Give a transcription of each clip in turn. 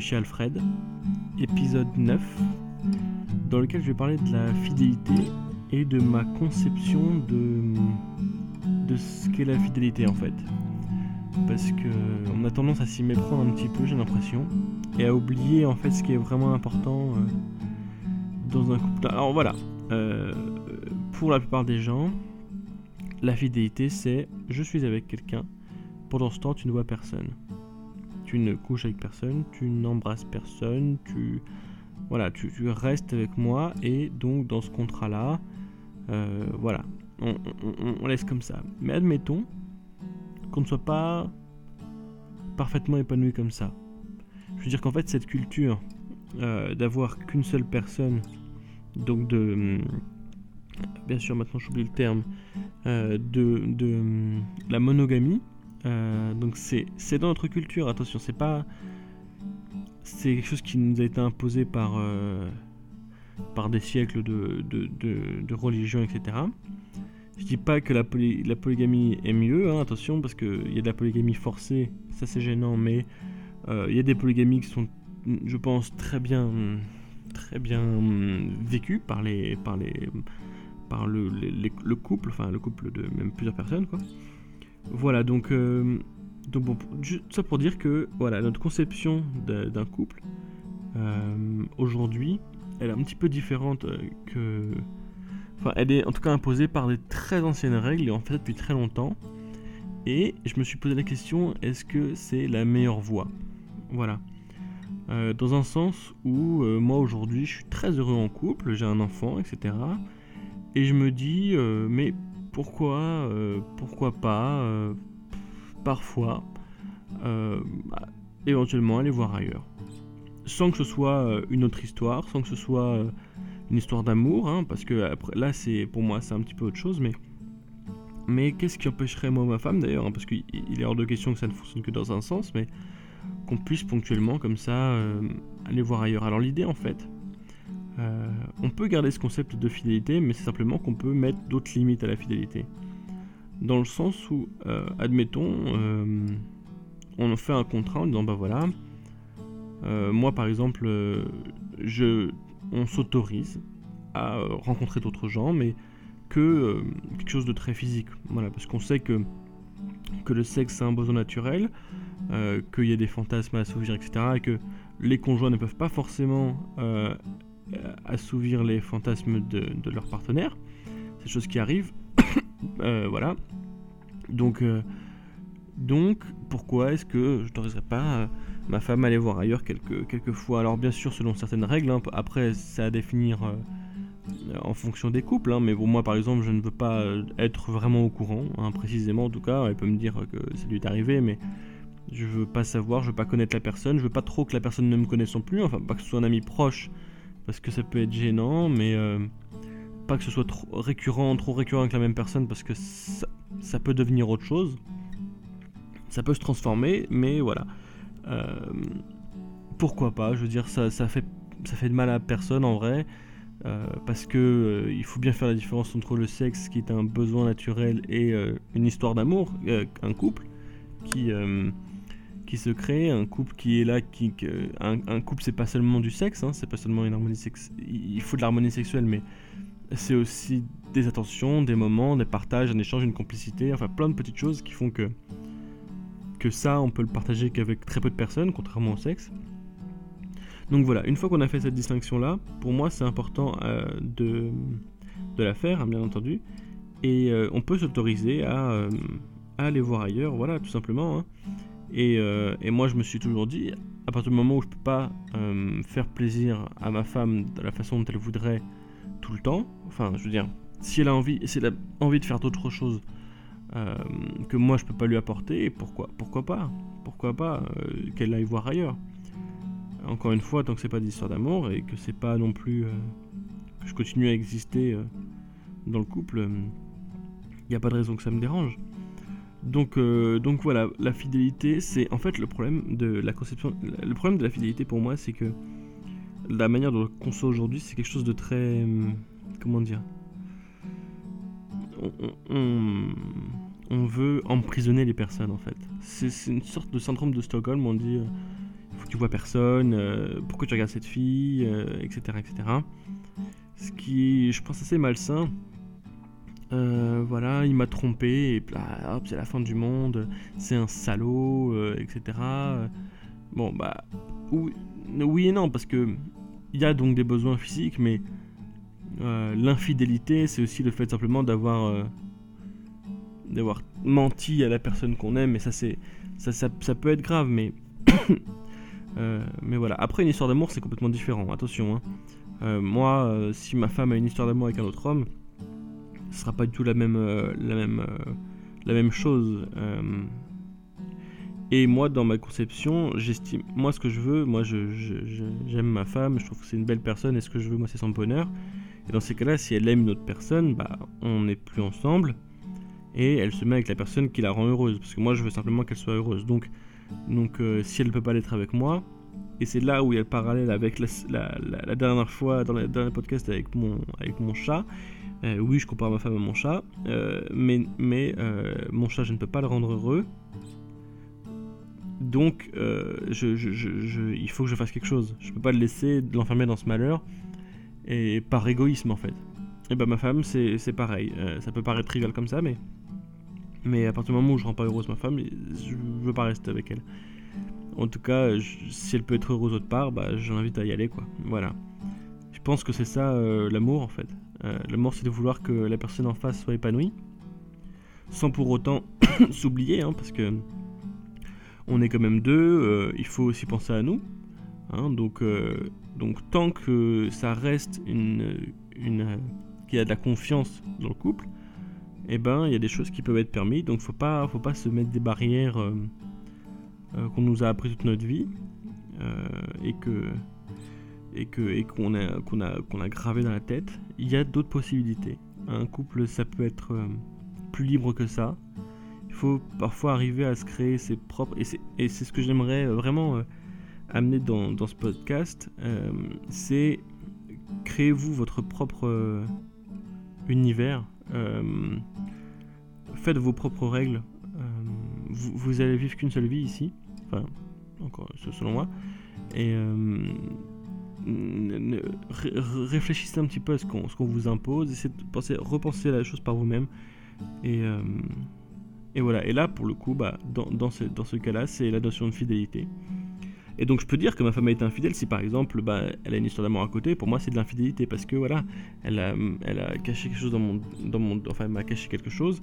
chez Alfred, épisode 9, dans lequel je vais parler de la fidélité et de ma conception de, de ce qu'est la fidélité en fait. Parce que on a tendance à s'y méprendre un petit peu, j'ai l'impression, et à oublier en fait ce qui est vraiment important euh, dans un couple. Alors voilà, euh, pour la plupart des gens, la fidélité c'est je suis avec quelqu'un, pendant ce temps tu ne vois personne tu ne couches avec personne, tu n'embrasses personne, tu voilà, tu, restes avec moi et donc dans ce contrat-là, euh, voilà, on, laisse comme ça. Mais admettons qu'on ne soit pas parfaitement épanoui comme ça. Je veux dire qu'en fait cette culture euh, d'avoir qu'une seule personne, donc de bien sûr maintenant j'oublie le terme, euh, de, de la monogamie, euh, donc c'est dans notre culture, attention, c'est pas. C'est quelque chose qui nous a été imposé par, euh, par des siècles de, de, religion, etc. Je dis pas que la, la polygamie est mieux, hein, attention, parce qu'il y a de la polygamie forcée, ça c'est gênant, mais euh, il y a des polygamies qui sont, je pense, très bien, très bien vécues par les, par les, par le, le couple, enfin le couple de même plusieurs personnes, quoi. Voilà, donc, euh, donc bon, ça pour dire que voilà, notre conception d'un couple euh, aujourd'hui, elle est un petit peu différente euh, que. Enfin, elle est en tout cas imposée par des très anciennes règles et en fait depuis très longtemps. Et je me suis posé la question est-ce que c'est la meilleure voie? Voilà. dans un sens où moi aujourd'hui je suis très heureux en couple, j'ai un enfant, etc. Et je me dis, mais pourquoi, euh, pourquoi pas, euh, parfois, euh, éventuellement aller voir ailleurs. Sans que ce soit une autre histoire, sans que ce soit une histoire d'amour, hein, parce que là, c'est pour moi, c'est un petit peu autre chose, mais, mais qu'est-ce qui empêcherait moi ma femme d'ailleurs, hein, parce qu'il est hors de question que ça ne fonctionne que dans un sens, mais qu'on puisse ponctuellement comme ça aller voir ailleurs. Alors l'idée en fait, on peut garder ce concept de fidélité, mais c'est simplement qu'on peut mettre d'autres limites à la fidélité. Dans le sens où, euh, admettons, euh, on fait un contrat en disant bah voilà, moi par exemple, je, on s'autorise à rencontrer d'autres gens, mais que quelque chose de très physique. Voilà, parce qu'on sait que, que le sexe c'est un besoin naturel, qu'il y a des fantasmes à assouvir, etc. Et que les conjoints ne peuvent pas forcément euh, assouvir les fantasmes de, leur partenaire. C'est chose qui arrive. Euh, voilà. Donc, euh, donc pourquoi est-ce que je n'autoriserais pas ma femme à aller voir ailleurs quelques, quelques fois? Alors bien sûr selon certaines règles, hein. après c'est à définir en fonction des couples, hein. mais bon moi par exemple je ne veux pas être vraiment au courant, hein, précisément en tout cas, elle peut me dire que ça lui est arrivé, mais je veux pas savoir, je veux pas connaître la personne, je veux pas trop que la personne ne me connaisse plus, enfin pas que ce soit un ami proche, parce que ça peut être gênant, mais euh, pas que ce soit trop récurrent, trop récurrent avec la même personne, parce que ça, peut devenir autre chose. Ça peut se transformer, mais voilà. Euh, pourquoi pas Je veux dire, ça, fait, ça fait de mal à personne en vrai. Euh, parce que il faut bien faire la différence entre le sexe qui est un besoin naturel et une histoire d'amour, un couple qui qui se crée, un couple qui est là, qui, un, couple c'est pas seulement du sexe, hein, c'est pas seulement une harmonie sexuelle, il faut de l'harmonie sexuelle, mais c'est aussi des attentions, des moments, des partages, un échange, une complicité, enfin plein de petites choses qui font que que ça on peut le partager qu'avec très peu de personnes, contrairement au sexe. Donc voilà, une fois qu'on a fait cette distinction là, pour moi c'est important euh, de, de la faire, hein, bien entendu, et euh, on peut s'autoriser à, euh, à, aller voir ailleurs, voilà, tout simplement. Hein. Euh, et, moi, je me suis toujours dit, à partir du moment où je peux pas euh, faire plaisir à ma femme de la façon dont elle voudrait tout le temps, enfin, je veux dire, si elle a envie, si elle a envie de faire d'autres choses euh, que moi je peux pas lui apporter, pourquoi, pourquoi pas, pourquoi pas qu'elle aille voir ailleurs. Encore une fois, tant que c'est pas d'histoire d'amour et que c'est pas non plus que je continue à exister dans le couple, il n'y a pas de raison que ça me dérange. Donc, euh, donc voilà, la fidélité, c'est en fait le problème de la conception. Le problème de la fidélité pour moi, c'est que la manière dont on conçoit aujourd'hui, c'est quelque chose de très. Hum, comment dire on, veut emprisonner les personnes en fait. C'est une sorte de syndrome de Stockholm. On dit euh, il faut que tu vois personne, pourquoi tu regardes cette fille, etc., etc. Ce qui, je pense, assez malsain. Voilà, il m'a trompé, et là, hop, c'est la fin du monde, c'est un salaud, etc. Bon, bah, oui, et non, parce que il y a donc des besoins physiques, mais l'infidélité, c'est aussi le fait simplement d'avoir d'avoir menti à la personne qu'on aime, et ça, c'est ça, peut être grave, mais euh, mais voilà. Après, une histoire d'amour, c'est complètement différent. Attention. Hein. Euh, moi, euh, si ma femme a une histoire d'amour avec un autre homme, ce sera pas du tout la même la même la même chose. et moi, dans ma conception, j'estime, moi, ce que je veux, moi, j'aime ma femme, je trouve que c'est une belle personne, et ce que je veux, moi, c'est son bonheur. Et dans ces cas-là, si elle aime une autre personne, bah, on n'est plus ensemble et elle se met avec la personne qui la rend heureuse. Parce que moi, je veux simplement qu'elle soit heureuse. Donc, donc euh, si elle ne peut pas l'être avec moi, et c'est là où il y a le parallèle avec la, dernière fois, dans le podcast avec mon, avec mon chat. Euh, oui, je compare ma femme à mon chat, euh, mais, mais mon chat, je ne peux pas le rendre heureux. Donc, il faut que je fasse quelque chose. Je ne peux pas le laisser, l'enfermer dans ce malheur, et par égoïsme en fait. Et ben ma femme, c'est pareil. ça peut paraître trivial comme ça, mais mais à partir du moment où je rends pas heureuse ma femme, je veux pas rester avec elle. En tout cas, si elle peut être heureuse autre part, bah, je l'invite à y aller, quoi. Voilà. Je pense que c'est ça euh, l'amour, en fait. Euh, l'amour, c'est de vouloir que la personne en face soit épanouie, sans pour autant s'oublier, hein, parce que on est quand même deux. Euh, il faut aussi penser à nous. Hein, donc, donc, tant que ça reste une, qu'il y a de la confiance dans le couple, eh ben il y a des choses qui peuvent être permises. Donc faut pas faut pas se mettre des barrières euh, euh, qu'on nous a appris toute notre vie euh, et que et qu'on a gravé dans la tête. Il y a d'autres possibilités. Un couple ça peut être plus libre que ça. Il faut parfois arriver à se créer ses propres et c'est ce que j'aimerais vraiment amener dans, ce podcast. c'est créez-vous votre propre univers euh, faites vos propres règles. Euh, vous, vous, allez vivre qu'une seule vie ici. Enfin, encore selon moi. Et euh, réfléchissez un petit peu à ce qu'on vous impose. Essayez de penser, repenser la chose par vous-même. Et, et voilà. Et là, pour le coup, bah, dans, ce, cas-là, c'est la notion de fidélité. Et donc je peux dire que ma femme a été infidèle si par exemple bah, elle a une histoire d'amour à côté, pour moi c'est de l'infidélité parce que voilà, elle a, caché quelque chose dans mon, dans. Enfin elle m'a caché quelque chose.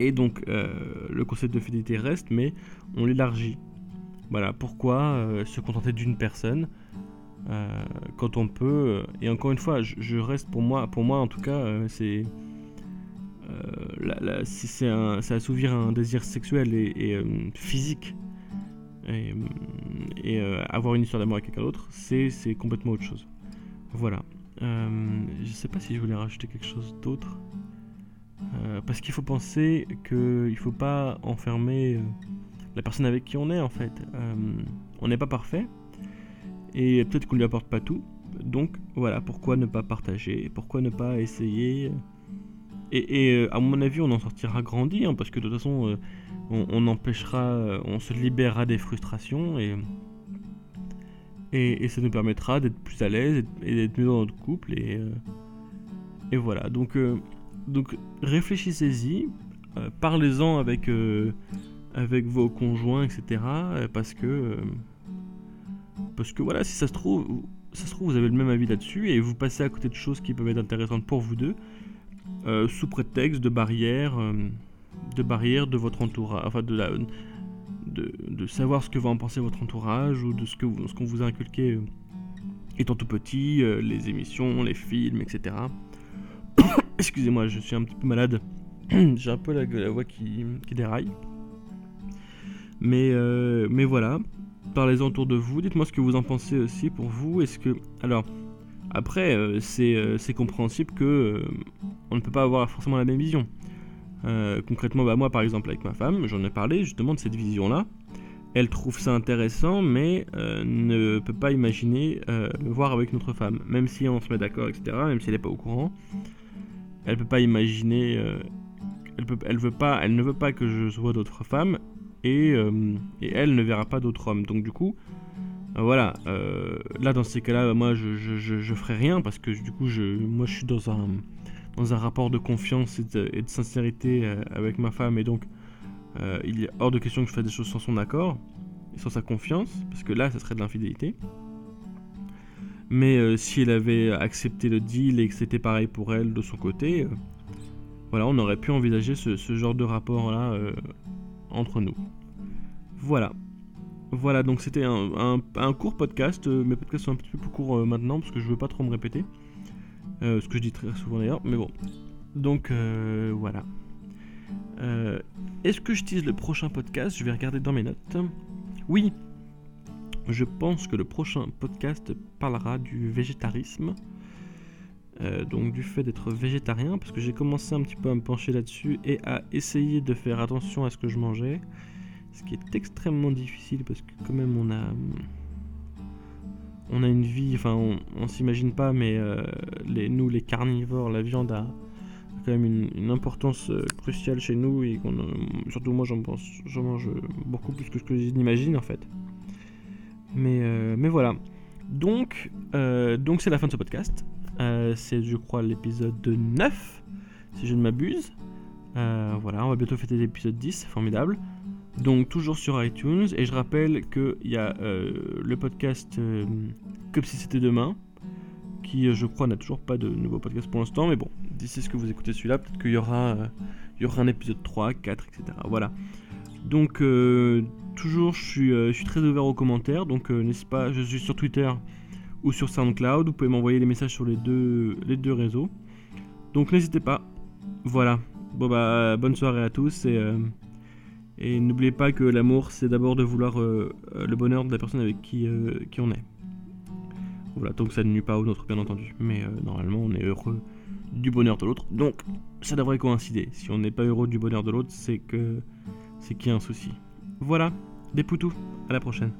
Et donc euh, le concept de fidélité reste mais on l'élargit. Voilà, pourquoi euh, se contenter d'une personne euh, quand on peut... et encore une fois, je, reste pour moi, pour moi en tout cas, c'est... si c'est assouvir un désir sexuel et physique et, euh, avoir une histoire d'amour avec quelqu'un d'autre, c'est complètement autre chose. Voilà. Euh, je sais pas si je voulais rajouter quelque chose d'autre. Euh, parce qu'il faut penser qu'il ne faut pas enfermer la personne avec qui on est en fait. on n'est pas parfait et peut-être qu'on ne lui apporte pas tout. Donc voilà, pourquoi ne pas partager Pourquoi ne pas essayer? Et, à mon avis, on en sortira grandi, hein, parce que de toute façon, on, empêchera, euh, on se libérera des frustrations et, et, ça nous permettra d'être plus à l'aise et, d'être mieux dans notre couple et, euh, voilà. Donc, euh, réfléchissez-y, parlez-en avec vos conjoints, etc. Parce que, parce que voilà, si ça se trouve, vous avez le même avis là-dessus et vous passez à côté de choses qui peuvent être intéressantes pour vous deux, sous prétexte de barrières de barrière de votre entourage, enfin de, la, de, savoir ce que va en penser votre entourage ou de ce que ce qu'on vous a inculqué euh, étant tout petit, euh, les émissions, les films, etc. Excusez-moi, je suis un petit peu malade. J'ai un peu la, voix qui, déraille. Mais, euh, mais voilà, parlez-en autour de vous. Dites-moi ce que vous en pensez aussi pour vous. Est-ce que alors après c'est compréhensible que on ne peut pas avoir forcément la même vision. Euh, concrètement, bah, moi par exemple avec ma femme, j'en ai parlé justement de cette vision-là. Elle trouve ça intéressant, mais euh, ne peut pas imaginer euh, voir avec notre femme. Même si on se met d'accord, etc., même si elle n'est pas au courant, elle peut pas imaginer. elle, peut, elle, veut pas, elle ne veut pas que je sois d'autres femmes, et, et, elle ne verra pas d'autres hommes. Donc du coup, voilà, là dans ces cas-là, moi je, je, ferai rien parce que du coup, je, moi je suis dans un, dans un rapport de confiance et de, sincérité avec ma femme et donc il est hors de question que je fasse des choses sans son accord et sans sa confiance parce que là, ça serait de l'infidélité. Mais euh, si elle avait accepté le deal et que c'était pareil pour elle de son côté, euh, voilà, on aurait pu envisager ce, genre de rapport-là euh, entre nous. Voilà. Voilà, donc c'était un, court podcast. mes podcasts sont un petit peu plus courts maintenant parce que je veux pas trop me répéter. ce que je dis très souvent d'ailleurs, mais bon. Donc voilà. Est-ce que je tease le prochain podcast? Je vais regarder dans mes notes. Oui, je pense que le prochain podcast parlera du végétarisme. Euh, donc du fait d'être végétarien, parce que j'ai commencé un petit peu à me pencher là-dessus et à essayer de faire attention à ce que je mangeais. Ce qui est extrêmement difficile parce que quand même on a on a une vie, enfin on, s'imagine pas, mais euh, nous les carnivores, la viande a, quand même une, importance euh, cruciale chez nous et surtout moi j'en mange beaucoup plus que ce que j'imagine en fait. Mais, mais voilà. Donc, donc c'est la fin de ce podcast. Euh, c'est, je crois, l'épisode 9, si je ne m'abuse. voilà, on va bientôt fêter l'épisode 10, c'est formidable. Donc, toujours sur iTunes. Et je rappelle qu'il y a le podcast Comme si c'était demain, qui, je crois, n'a toujours pas de nouveau podcast pour l'instant. Mais bon, d'ici ce que vous écoutez celui-là, peut-être qu'il y aura, il y aura un épisode 3, 4, etc. Voilà. Donc, toujours, je suis, euh, je suis, très ouvert aux commentaires, donc euh, n'est-ce pas, je suis sur Twitter ou sur SoundCloud, vous pouvez m'envoyer les messages sur les deux, les deux réseaux. Donc n'hésitez pas. Voilà. Bon bah bonne soirée à tous et, euh, et n'oubliez pas que l'amour c'est d'abord de vouloir le bonheur de la personne avec qui, qui on est. Voilà, tant que ça ne nuit pas au nôtre bien entendu. Mais normalement on est heureux du bonheur de l'autre. Donc ça devrait coïncider. Si on n'est pas heureux du bonheur de l'autre, c'est que c'est qu'il y a un souci. Voilà, des poutous, à la prochaine.